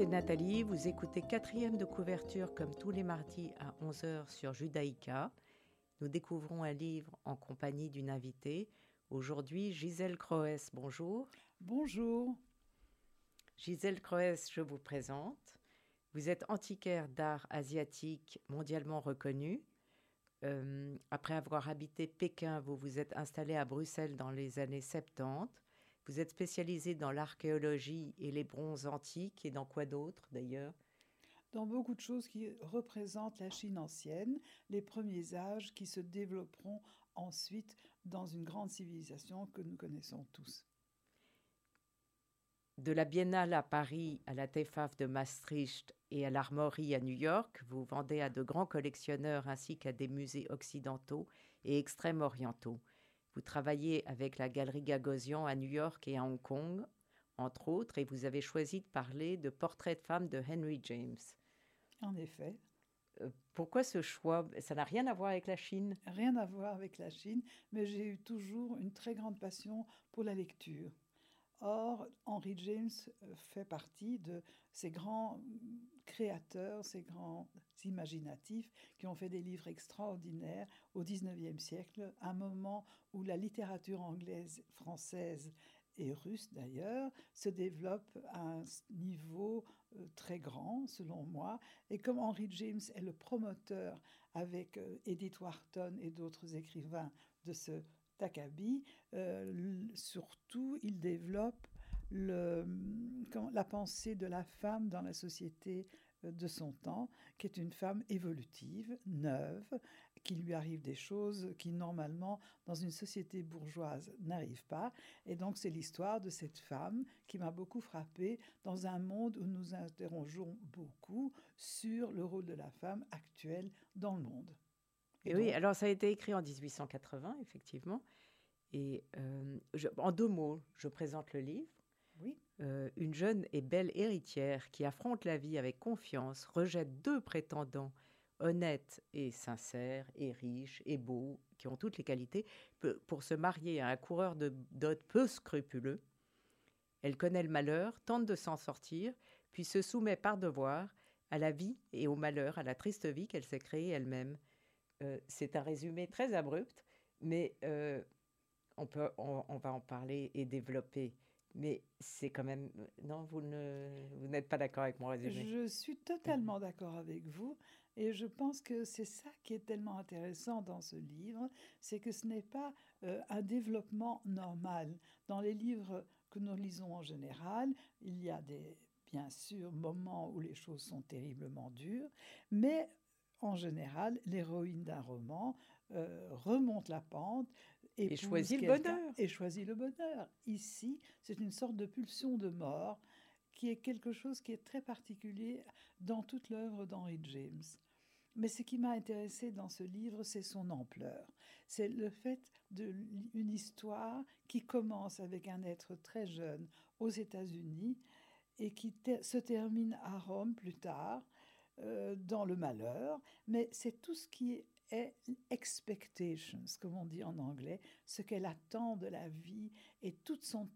c'est Nathalie. Vous écoutez quatrième de couverture comme tous les mardis à 11h sur Judaïka. Nous découvrons un livre en compagnie d'une invitée. Aujourd'hui, Gisèle Croès. Bonjour. Bonjour. Gisèle Croès, je vous présente. Vous êtes antiquaire d'art asiatique mondialement reconnu. Euh, après avoir habité Pékin, vous vous êtes installé à Bruxelles dans les années 70. Vous êtes spécialisé dans l'archéologie et les bronzes antiques et dans quoi d'autre d'ailleurs? Dans beaucoup de choses qui représentent la Chine ancienne, les premiers âges qui se développeront ensuite dans une grande civilisation que nous connaissons tous. De la Biennale à Paris à la TEFAF de Maastricht et à l'Armory à New York, vous vendez à de grands collectionneurs ainsi qu'à des musées occidentaux et extrême orientaux. Vous travaillez avec la Galerie Gagosian à New York et à Hong Kong, entre autres, et vous avez choisi de parler de Portrait de femme de Henry James. En effet. Euh, pourquoi ce choix? Ça n'a rien à voir avec la Chine Rien à voir avec la Chine, mais j'ai eu toujours une très grande passion pour la lecture. Or, Henry James euh, fait partie de ces grands créateurs, ces grands imaginatifs qui ont fait des livres extraordinaires au XIXe siècle, un moment où la littérature anglaise, française et russe d'ailleurs se développe à un niveau euh, très grand, selon moi. Et comme Henry James est le promoteur avec euh, Edith Wharton et d'autres écrivains de ce Takabi, euh, surtout il développe le, la pensée de la femme dans la société de son temps, qui est une femme évolutive, neuve, qui lui arrive des choses qui normalement dans une société bourgeoise n'arrivent pas. Et donc c'est l'histoire de cette femme qui m'a beaucoup frappée dans un monde où nous interrogeons beaucoup sur le rôle de la femme actuelle dans le monde. Et, oui, alors ça a été écrit en 1880, effectivement. Et euh, en deux mots, je présente le livre. Oui. Euh, une jeune et belle héritière qui affronte la vie avec confiance rejette deux prétendants honnêtes et sincères et riches et beaux, qui ont toutes les qualités, pour se marier à un coureur de dot peu scrupuleux. Elle connaît le malheur, tente de s'en sortir, puis se soumet par devoir à la vie et au malheur, à la triste vie qu'elle s'est créée elle-même. Euh, c'est un résumé très abrupt, mais euh, on, peut, on, va en parler et développer. Mais c'est quand même... Non, vous, ne, vous n'êtes pas d'accord avec mon résumé Je suis totalement d'accord avec vous. Et je pense que c'est ça qui est tellement intéressant dans ce livre, c'est que ce n'est pas euh, un développement normal. Dans les livres que nous lisons en général, il y a des, bien sûr, moments où les choses sont terriblement dures, mais en général, l'héroïne d'un roman euh, remonte la pente et choisit le bonheur. Et choisit le bonheur. Ici, c'est une sorte de pulsion de mort qui est quelque chose qui est très particulier dans toute l'œuvre d'Henry James. Mais ce qui m'a intéressé dans ce livre, c'est son ampleur. C'est le fait d'une histoire qui commence avec un être très jeune aux États-Unis et qui se termine à Rome plus tard, euh, dans le malheur. Mais c'est tout ce qui est expectations, comme on dit en anglais, ce qu'elle attend de la vie et toute, son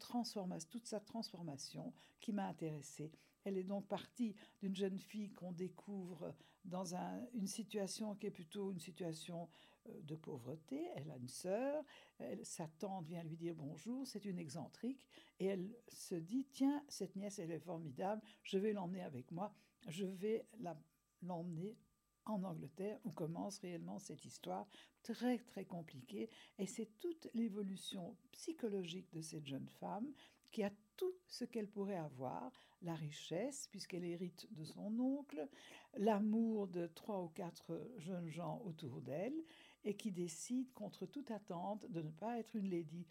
toute sa transformation qui m'a intéressée. Elle est donc partie d'une jeune fille qu'on découvre dans une situation qui est plutôt une situation euh, de pauvreté. Elle a une sœur, sa tante vient lui dire bonjour, c'est une excentrique, et elle se dit, tiens, cette nièce, elle est formidable, je vais l'emmener avec moi, je vais l'emmener en Angleterre où commence réellement cette histoire très très compliquée. Et c'est toute l'évolution psychologique de cette jeune femme qui a tout ce qu'elle pourrait avoir, la richesse puisqu'elle hérite de son oncle, l'amour de trois ou quatre jeunes gens autour d'elle et qui décide contre toute attente de ne pas être une lady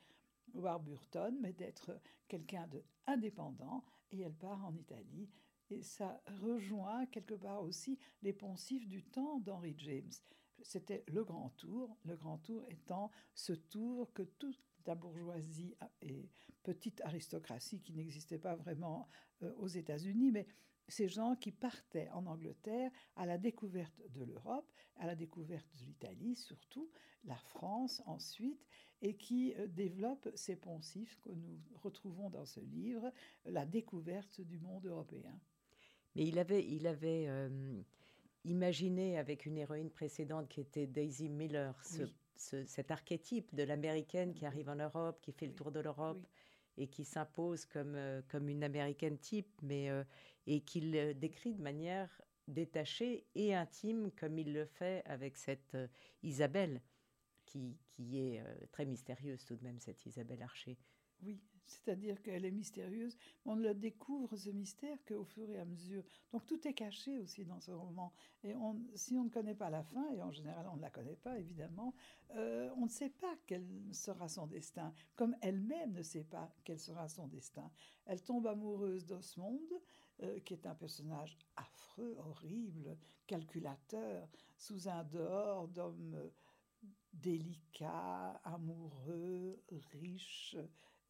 Warburton mais d'être quelqu'un de indépendant et elle part en Italie et ça rejoint quelque part aussi les poncifs du temps d'Henry James. c'était le grand tour, le grand tour étant ce tour que toute la bourgeoisie et petite aristocratie qui n'existait pas vraiment euh, aux États-Unis, mais ces gens qui partaient en Angleterre à la découverte de l'Europe, à la découverte de l'Italie surtout, la France ensuite, et qui euh, développent ces poncifs que nous retrouvons dans ce livre, la découverte du monde européen. Mais il avait, il avait euh, imaginé avec une héroïne précédente qui était Daisy Miller, cet archétype de l'américaine qui arrive en Europe, qui fait le tour de l'Europe et qui s'impose comme, euh, comme une américaine type, mais et qu'il décrit de manière détachée et intime, comme il le fait avec cette Isabelle, qui, qui est très mystérieuse tout de même, cette Isabelle Archer. Oui, c'est-à-dire qu'elle est mystérieuse. On ne le découvre, ce mystère, qu'au fur et à mesure. Donc tout est caché aussi dans ce roman. Et si on ne connaît pas la fin, et en général on ne la connaît pas évidemment, on ne sait pas quel sera son destin, comme elle-même ne sait pas quel sera son destin. Elle tombe amoureuse d'Osmond, euh, qui est un personnage affreux, horrible, calculateur, sous un dehors d'homme euh, délicat, amoureux, riche,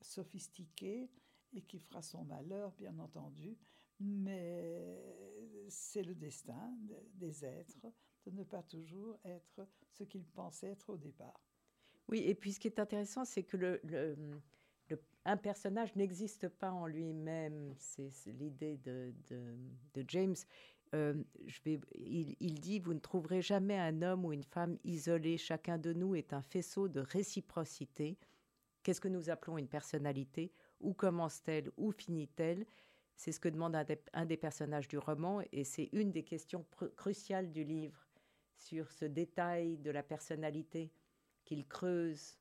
sophistiqué, et qui fera son malheur, bien entendu. Mais c'est le destin des êtres de ne pas toujours être ce qu'ils pensaient être au départ. Oui, et puis ce qui est intéressant, c'est que un personnage n'existe pas en lui-même. C'est l'idée de, James. Euh, je vais, il, il, dit Vous ne trouverez jamais un homme ou une femme isolé. Chacun de nous est un faisceau de réciprocité. Qu'est-ce que nous appelons une personnalité? Où commence-t-elle? Où finit-elle? C'est ce que demande un des, personnages du roman et c'est une des questions cruciales du livre sur ce détail de la personnalité qu'il creuse.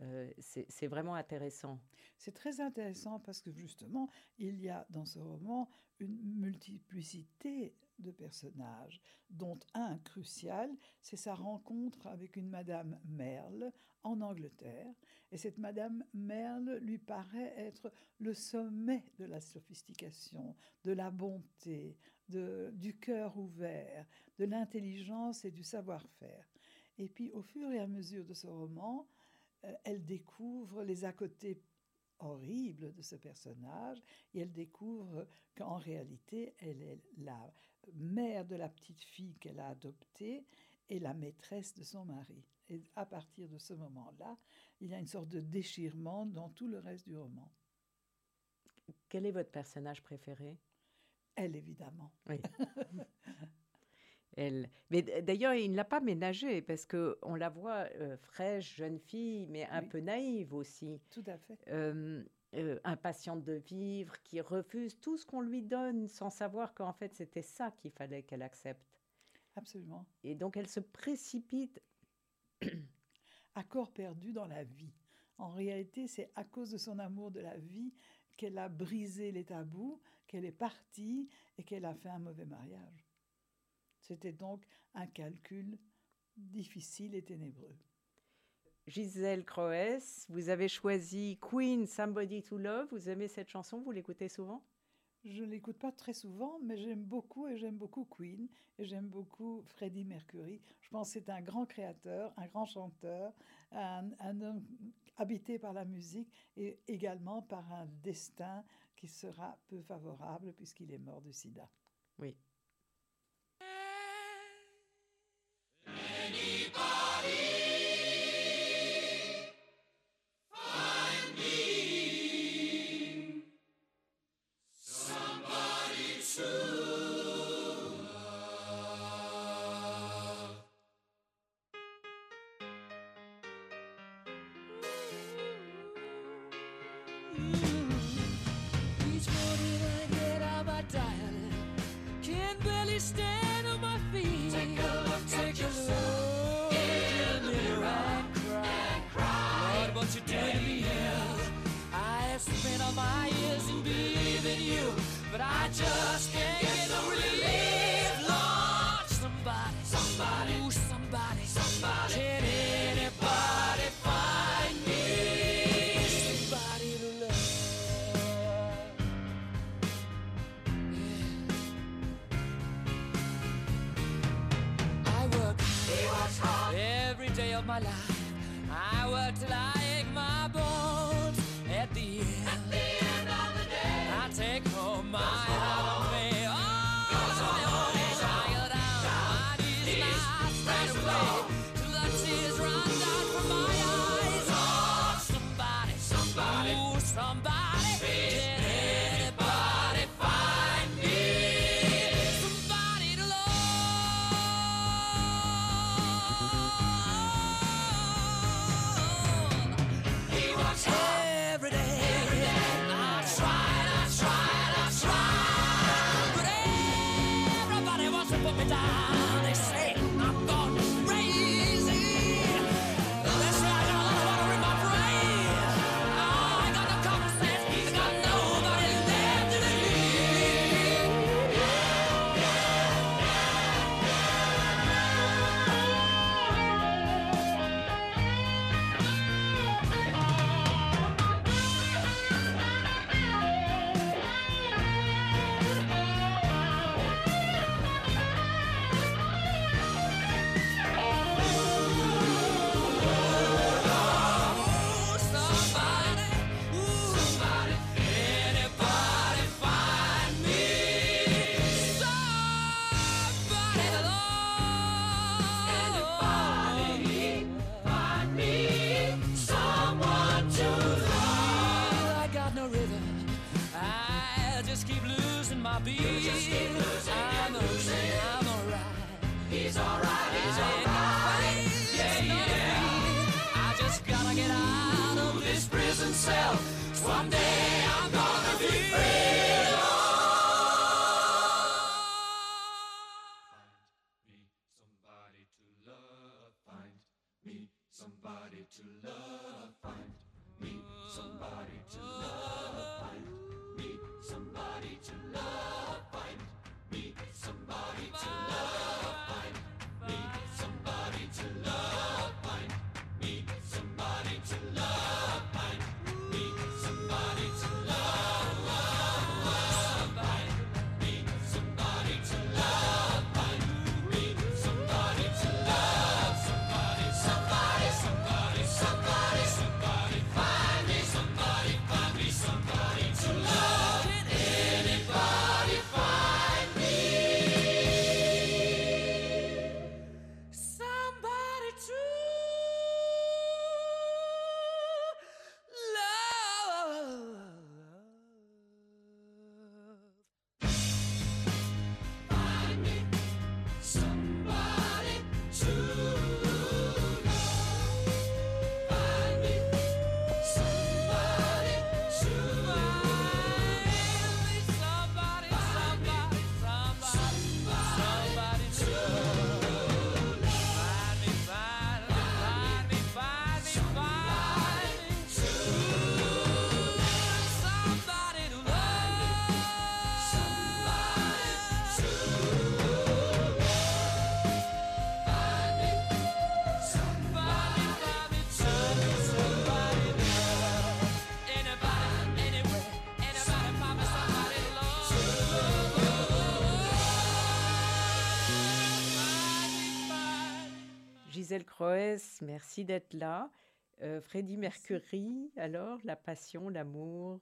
Euh, c'est vraiment intéressant. C'est très intéressant parce que justement, il y a dans ce roman une multiplicité de personnages, dont un crucial, c'est sa rencontre avec une Madame Merle en Angleterre. Et cette Madame Merle lui paraît être le sommet de la sophistication, de la bonté, de, du cœur ouvert, de l'intelligence et du savoir-faire. Et puis, au fur et à mesure de ce roman, euh, elle découvre les à côté horribles de ce personnage et elle découvre qu'en réalité, elle est la mère de la petite fille qu'elle a adoptée et la maîtresse de son mari. Et à partir de ce moment-là, il y a une sorte de déchirement dans tout le reste du roman. Quel est votre personnage préféré? Elle, évidemment. Oui. Mais d'ailleurs, il ne l'a pas ménagée parce que on la voit euh, fraîche, jeune fille, mais un peu naïve aussi. Tout à fait. Euh, euh, impatiente de vivre, qui refuse tout ce qu'on lui donne sans savoir qu'en fait c'était ça qu'il fallait qu'elle accepte. Absolument. Et donc elle se précipite. à corps perdu dans la vie. En réalité, c'est à cause de son amour de la vie qu'elle a brisé les tabous, qu'elle est partie et qu'elle a fait un mauvais mariage. C'était donc un calcul difficile et ténébreux. Gisèle Croès, vous avez choisi Queen Somebody to Love. Vous aimez cette chanson Vous l'écoutez souvent? Je ne l'écoute pas très souvent, mais j'aime beaucoup et j'aime beaucoup Queen et j'aime beaucoup Freddie Mercury. Je pense que c'est un grand créateur, un grand chanteur, un, un homme habité par la musique et également par un destin qui sera peu favorable puisqu'il est mort du sida. Oui, my ears and believe in you, but I just can't. Me. Gisèle Croès, merci d'être là. Euh, Freddie Mercury, alors, la passion, l'amour.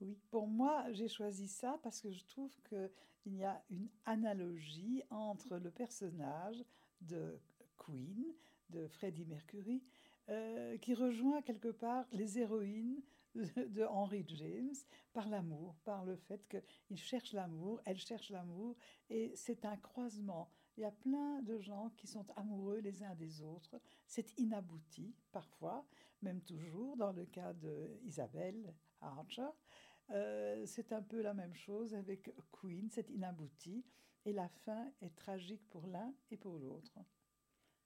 Oui, pour moi, j'ai choisi ça parce que je trouve qu'il y a une analogie entre le personnage de Queen, de Freddie Mercury, euh, qui rejoint quelque part les héroïnes de Henry James par l'amour, par le fait qu'il cherche l'amour, elle cherche l'amour, et c'est un croisement. Il y a plein de gens qui sont amoureux les uns des autres. C'est inabouti parfois, même toujours dans le cas d'Isabelle Archer. Euh, c'est un peu la même chose avec Queen, c'est inabouti, et la fin est tragique pour l'un et pour l'autre.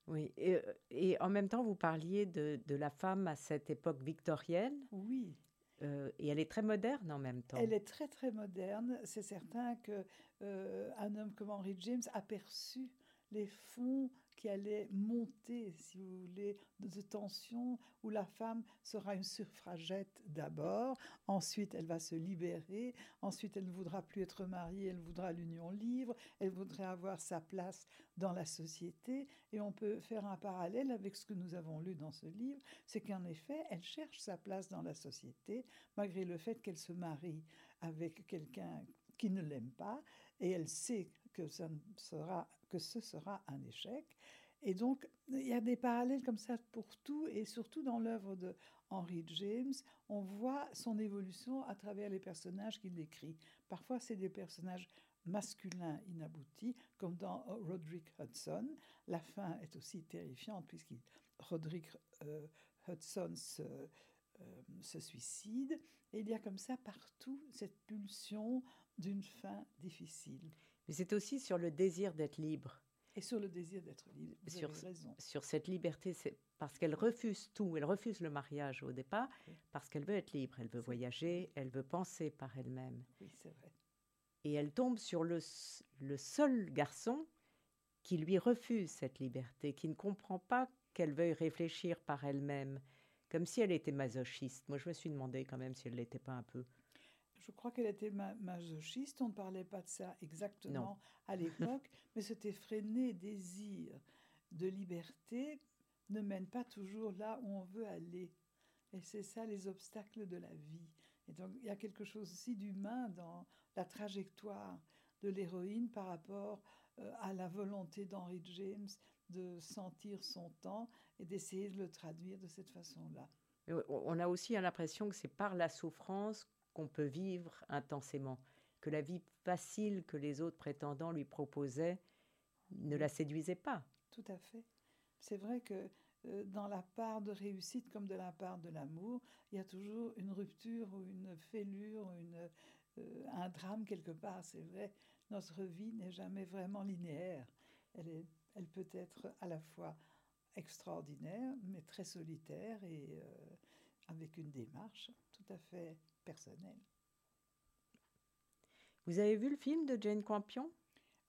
Oui, et, euh, et en même temps, vous parliez de, de la femme à cette époque victorienne, Oui, euh, et elle est très moderne en même temps. elle est très très moderne. C'est certain que euh, un homme comme Henry James a perçu les fonds qui allait monter, si vous voulez, de, tension, où la femme sera une suffragette d'abord, ensuite elle va se libérer, ensuite elle ne voudra plus être mariée, elle voudra l'union libre, elle voudrait avoir sa place dans la société, et on peut faire un parallèle avec ce que nous avons lu dans ce livre, c'est qu'en effet, elle cherche sa place dans la société, malgré le fait qu'elle se marie avec quelqu'un qui ne l'aime pas, et elle sait que, ça ne sera, que ce sera un échec. Et donc, il y a des parallèles comme ça pour tout, et surtout dans l'œuvre de Henry James, on voit son évolution à travers les personnages qu'il décrit. Parfois, c'est des personnages masculins inaboutis, comme dans Roderick Hudson. La fin est aussi terrifiante, puisque Roderick euh, Hudson euh, se suicide. Et il y a comme ça partout cette pulsion d'une fin difficile. Mais c'est aussi sur le désir d'être libre. Et sur le désir d'être libre. Vous Sur- avez raison. Sur cette liberté, c'est parce qu'elle refuse tout. Elle refuse le mariage au départ Oui. parce qu'elle veut être libre. Elle veut voyager, elle veut penser par elle-même. Oui, c'est vrai. Et elle tombe sur le, le seul garçon qui lui refuse cette liberté, qui ne comprend pas qu'elle veuille réfléchir par elle-même, comme si elle était masochiste. Moi, je me suis demandé quand même si elle l'était pas un peu. Je crois qu'elle était ma- masochiste. On ne parlait pas de ça exactement à l'époque, mais cet effréné désir de liberté ne mène pas toujours là où on veut aller. Et c'est ça les obstacles de la vie. Et donc il y a quelque chose aussi d'humain dans la trajectoire de l'héroïne par rapport euh, à la volonté d'Henry James de sentir son temps et d'essayer de le traduire de cette façon-là. On a aussi l'impression que c'est par la souffrance qu'on peut vivre intensément, que la vie facile que les autres prétendants lui proposaient ne la séduisait pas. Tout à fait. C'est vrai que euh, dans la part de réussite comme de la part de l'amour, il y a toujours une rupture ou une fêlure une, euh, un drame quelque part. C'est vrai, notre vie n'est jamais vraiment linéaire. Elle, est, elle peut être à la fois extraordinaire, mais très solitaire et euh, avec une démarche tout à fait personnelle. Vous avez vu le film de Jane Campion?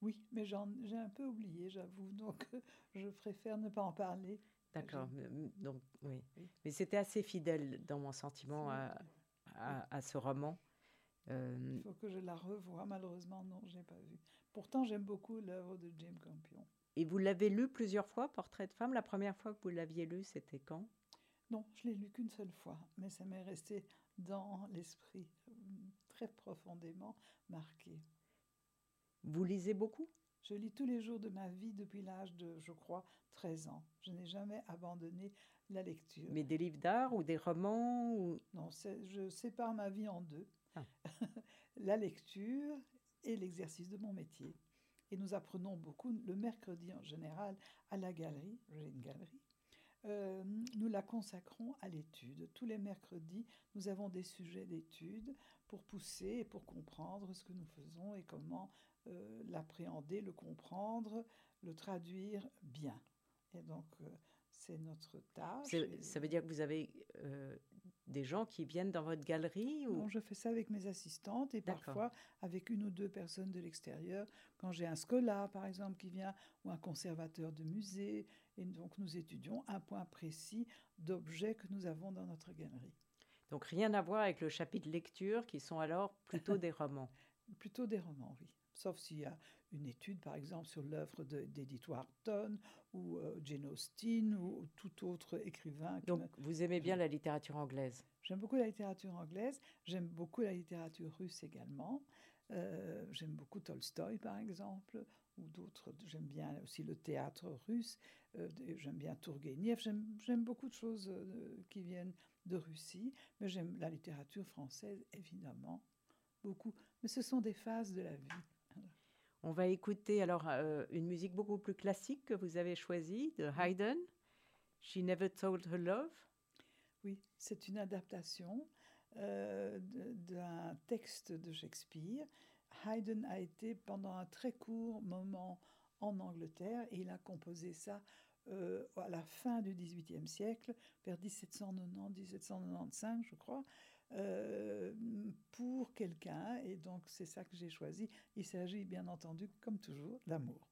Oui, mais j'ai un peu oublié, j'avoue, donc je préfère ne pas en parler. D'accord. m- Donc, oui. Oui. Mais c'était assez fidèle dans mon sentiment à, à- à ce roman. Euh, Il faut que je la revoie. Malheureusement, non, je n'ai pas vu. Pourtant, j'aime beaucoup l'œuvre de James Campion. et vous l'avez lu plusieurs fois, Portrait de femme? La première fois que vous l'aviez lu, c'était quand? Non, je l'ai lu qu'une seule fois, mais ça m'est resté dans l'esprit, euh, très profondément marqué. Vous lisez beaucoup? Je lis tous les jours de ma vie depuis l'âge de, je crois, 13 ans. Je n'ai jamais abandonné la lecture. Mais des livres d'art ou des romans ou... Non, je sépare ma vie en deux. Ah. la lecture et l'exercice de mon métier. Et nous apprenons beaucoup le mercredi en général à la galerie, j'ai une galerie. Euh, nous la consacrons à l'étude. Tous les mercredis, nous avons des sujets d'étude pour pousser et pour comprendre ce que nous faisons et comment euh, l'appréhender, le comprendre, le traduire bien. Et donc, euh, c'est notre tâche. Et- Ça veut dire que vous avez euh, des gens qui viennent dans votre galerie ou... Non, je fais ça avec mes assistantes et parfois avec une ou deux personnes de l'extérieur. Quand j'ai un scola, par exemple, qui vient, ou un conservateur de musée, et donc nous étudions un point précis d'objets que nous avons dans notre galerie. Donc rien à voir avec le chapitre lecture, qui sont alors plutôt des romans? Plutôt des romans, oui. Sauf s'il y a une étude, par exemple, sur l'œuvre de- d'Edith Wharton ou euh, Jane Austen ou tout autre écrivain. Donc me- vous aimez bien la littérature anglaise? J'aime beaucoup la littérature anglaise, j'aime beaucoup la littérature russe également. Euh, j'aime beaucoup Tolstoï, par exemple, ou d'autres. J'aime bien aussi le théâtre russe, euh, j'aime bien Tourgueniev, j'aime j'aime beaucoup de choses euh, qui viennent de Russie, mais j'aime la littérature française, évidemment, beaucoup. Mais ce sont des phases de la vie. On va écouter alors euh, une musique beaucoup plus classique que vous avez choisie de Haydn. She Never Told Her Love. Oui, c'est une adaptation euh, d'un texte de Shakespeare. Haydn a été pendant un très court moment en Angleterre et il a composé ça euh, à la fin du XVIIIe siècle, vers 1790-1795, je crois, euh, pour quelqu'un. Et donc c'est ça que j'ai choisi. Il s'agit bien entendu, comme toujours, d'amour.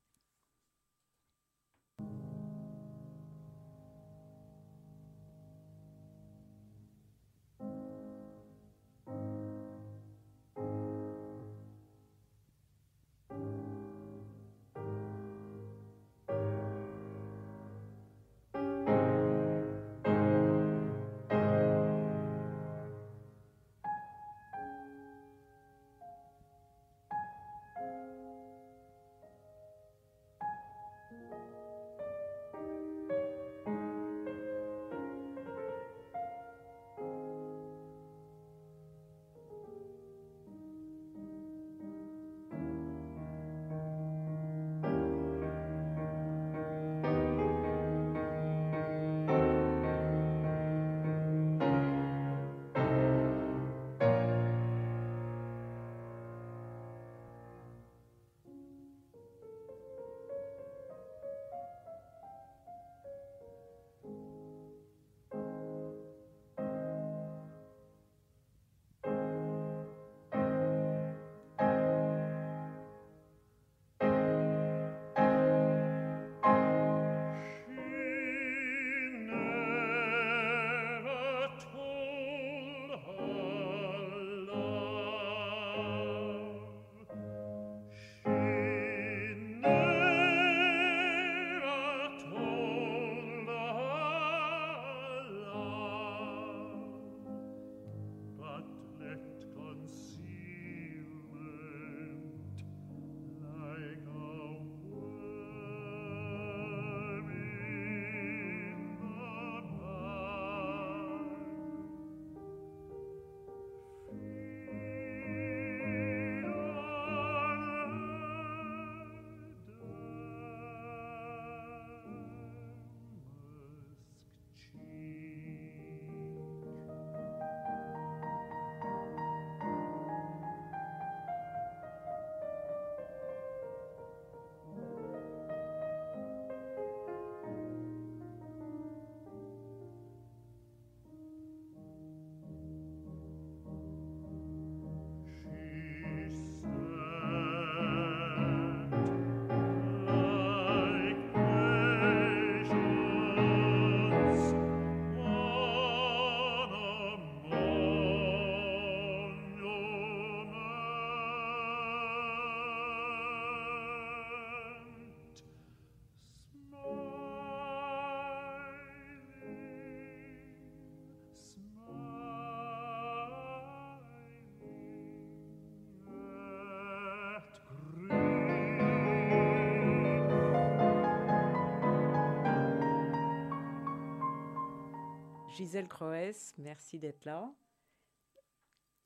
Gisèle Croès, merci d'être là.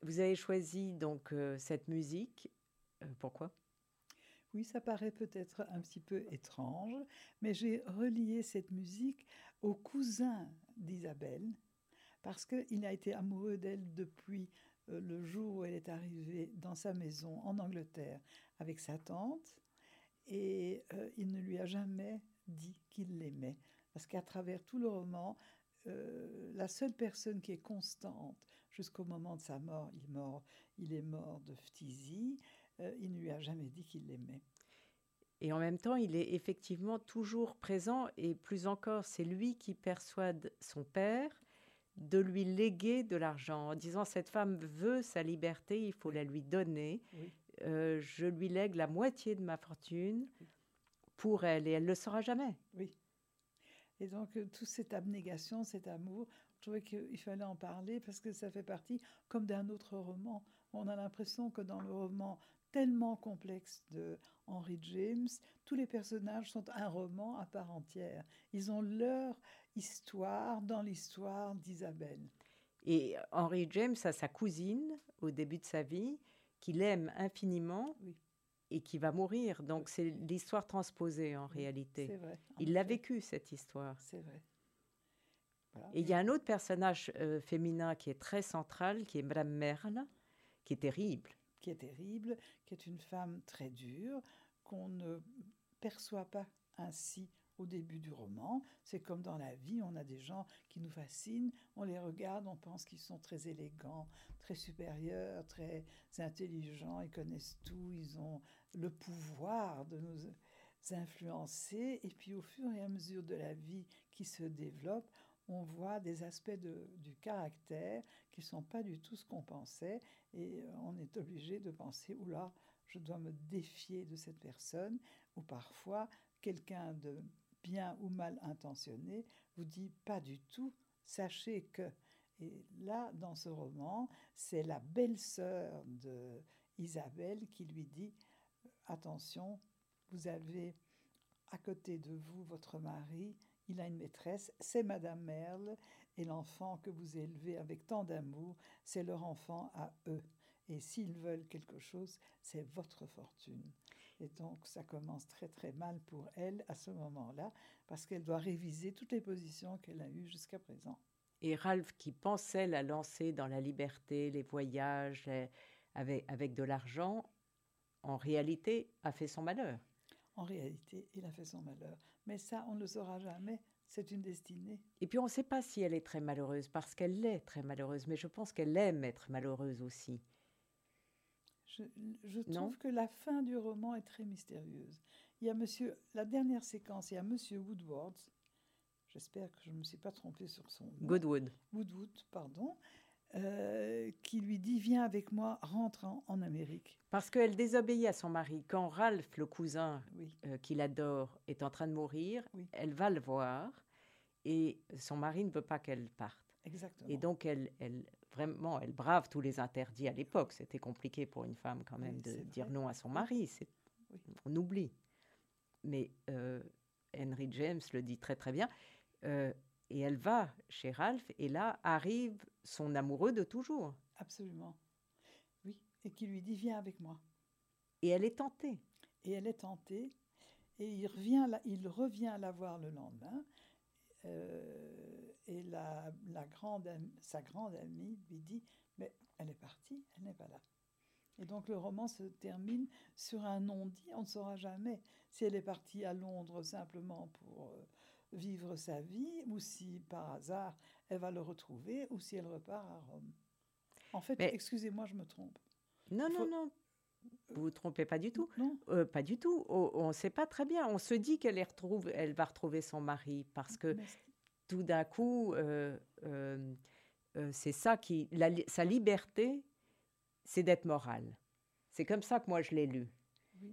Vous avez choisi donc euh, cette musique. Euh, pourquoi? Oui, ça paraît peut-être un petit peu étrange, mais j'ai relié cette musique au cousin d'Isabelle, parce qu'il a été amoureux d'elle depuis euh, le jour où elle est arrivée dans sa maison en Angleterre avec sa tante, et il ne lui a jamais dit qu'il l'aimait, parce qu'à travers tout le roman, euh, la seule personne qui est constante jusqu'au moment de sa mort, il, mort, il est mort de phtisie, euh, il ne lui a jamais dit qu'il l'aimait. Et en même temps, il est effectivement toujours présent et plus encore, c'est lui qui persuade son père de lui léguer de l'argent en disant cette femme veut sa liberté, il faut la lui donner. Oui. Euh, je lui lègue la moitié de ma fortune pour elle et elle ne le saura jamais. Oui. Et donc, euh, toute cette abnégation, cet amour, je trouvais qu'il fallait en parler parce que ça fait partie comme d'un autre roman. On a l'impression que dans le roman tellement complexe de Henry James, tous les personnages sont un roman à part entière. Ils ont leur histoire dans l'histoire d'Isabelle. Et Henry James a sa cousine au début de sa vie qu'il aime infiniment Oui. Et qui va mourir. Donc c'est l'histoire transposée en C'est réalité. vrai. en Il l'a vécu cette histoire. C'est vrai. Voilà. Et il y a un autre personnage euh, féminin qui est très central, qui est Madame Merle, qui est terrible. qui est terrible, qui est une femme très dure, qu'on ne perçoit pas ainsi au début du roman. C'est comme dans la vie, on a des gens qui nous fascinent, on les regarde, on pense qu'ils sont très élégants, très supérieurs, très intelligents, ils connaissent tout, ils ont le pouvoir de nous influencer. Et puis au fur et à mesure de la vie qui se développe, on voit des aspects de- du caractère qui ne sont pas du tout ce qu'on pensait. Et euh, on est obligé de penser, oula, je dois me défier de cette personne. Ou parfois, quelqu'un de bien ou mal intentionné vous dit, pas du tout, sachez que. Et là, dans ce roman, c'est la belle-sœur de Isabelle qui lui dit, attention, vous avez à côté de vous votre mari, il a une maîtresse, c'est Madame Merle, et l'enfant que vous élevez avec tant d'amour, c'est leur enfant à eux. Et s'ils veulent quelque chose, c'est votre fortune. Et donc, ça commence très très mal pour elle à ce moment-là, parce qu'elle doit réviser toutes les positions qu'elle a eues jusqu'à présent. Et Ralph, qui pensait la lancer dans la liberté, les voyages, avec, avec de l'argent, en réalité, a fait son malheur. En réalité, il a fait son malheur. Mais ça, on ne le saura jamais. C'est une destinée. Et puis on ne sait pas si elle est très malheureuse, parce qu'elle l'est très malheureuse, mais je pense qu'elle aime être malheureuse aussi. Je, je trouve Non que la fin du roman est très mystérieuse. Il y a monsieur, la dernière séquence, il y a Monsieur Woodward. J'espère que je ne me suis pas trompée sur son nom. Goodwood. Woodwood, pardon, euh, qui lui dit Viens avec moi, rentre en, en Amérique. Parce qu'elle désobéit à son mari. Quand Ralph, le cousin Oui, euh, qu'il adore, est en train de mourir, Oui. elle va le voir et son mari ne veut pas qu'elle parte. exactement. Et donc, elle, elle, vraiment, elle brave tous les interdits à l'époque. C'était compliqué pour une femme quand même Oui, de dire non à son mari. On oublie. Mais euh, Henry James le dit très très bien. Euh, et elle va chez Ralph et là arrive son amoureux de toujours. Absolument. Oui, et qui lui dit Viens avec moi. Et elle est tentée. Et elle est tentée, et il revient, la, il revient la voir le lendemain. euh, et la, la grande, sa grande amie lui dit Mais elle est partie, elle n'est pas là. Et donc le roman se termine sur un non-dit. On ne saura jamais si elle est partie à Londres simplement pour euh, vivre sa vie, ou si par hasard elle va le retrouver, ou si elle repart à Rome. En fait, Mais- excusez-moi, je me trompe. Non, non, non. Vous vous trompez pas du tout. Non Euh, pas du tout. On ne sait pas très bien. On se dit qu'elle retrouve, elle va retrouver son mari parce que mais- tout d'un coup, euh, euh, c'est ça qui, la sa liberté, c'est d'être morale. C'est comme ça que moi je l'ai lu.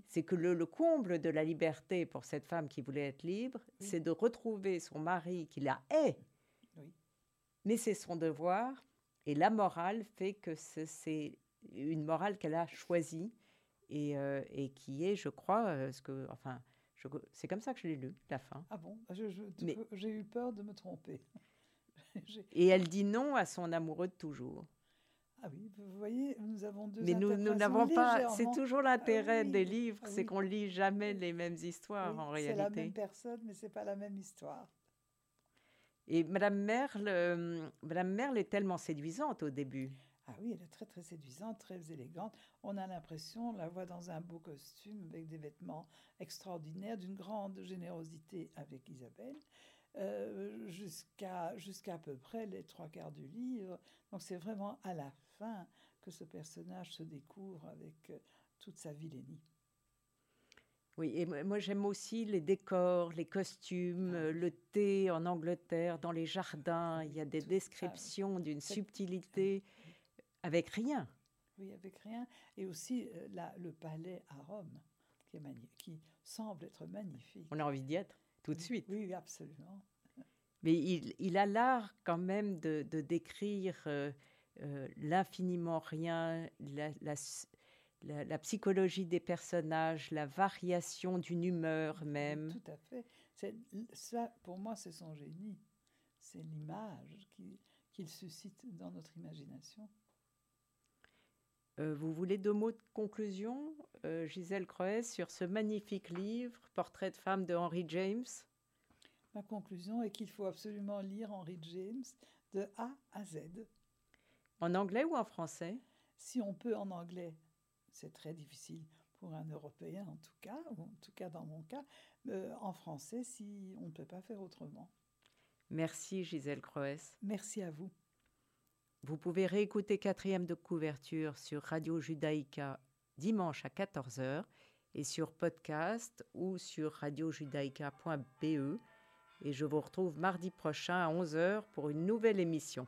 C'est que le, le comble de la liberté pour cette femme qui voulait être libre, Oui. c'est de retrouver son mari qui la hait. Oui. Mais c'est son devoir. Et la morale fait que c'est- une morale qu'elle a choisie et, euh, et qui est, je crois, euh, ce que, enfin, c'est comme ça que je l'ai lu, la fin. Ah bon? Mais- J'ai eu peur de me tromper. Et elle dit non à son amoureux de toujours. Ah oui, vous voyez, nous avons deux Mais nous n'avons pas. C'est toujours l'intérêt oui, des livres, ah c'est qu'on lit jamais les mêmes histoires Oui, en C'est la même réalité. personne, mais c'est pas la même histoire. Et Madame Merle, euh, Madame Merle est tellement séduisante au début. Ah oui, elle est très très séduisante, très élégante. On a l'impression, on la voit dans un beau costume avec des vêtements extraordinaires, d'une grande générosité avec Isabelle, euh, jusqu'à jusqu'à à peu près les trois quarts du livre. Donc c'est vraiment à la fin que ce personnage se découvre avec euh, toute sa vilainie. Oui, et moi j'aime aussi les décors, les costumes, Ah le thé en Angleterre, dans les jardins. Il y a des tout- ah, descriptions d'une subtilité avec rien. Oui, avec rien. Et aussi euh, le palais à Rome, qui, est magni- qui semble être magnifique. On a envie d'y être tout de suite. Oui, absolument. Mais il, il a l'art quand même de, de décrire euh, l'infiniment rien, la, la s- la- la psychologie des personnages, la variation d'une humeur même. Tout à fait. Ça, pour moi, c'est son génie. C'est l'image qui- qu'il suscite dans notre imagination. Euh, vous voulez deux mots de conclusion, euh, Gisèle Croès, sur ce magnifique livre, Portrait de femme de Henry James? Ma conclusion est qu'il faut absolument lire Henry James de A à Z. En anglais ou en français? Si on peut en anglais, c'est très difficile pour un Européen en tout cas, ou en tout cas dans mon cas, euh, en français si on ne peut pas faire autrement. Merci Gisèle Croès. Merci à vous. Vous pouvez réécouter quatrième de couverture sur Radio Judaïka dimanche à 14h et sur podcast ou sur radiojudaïka.be. Et je vous retrouve mardi prochain à 11h pour une nouvelle émission.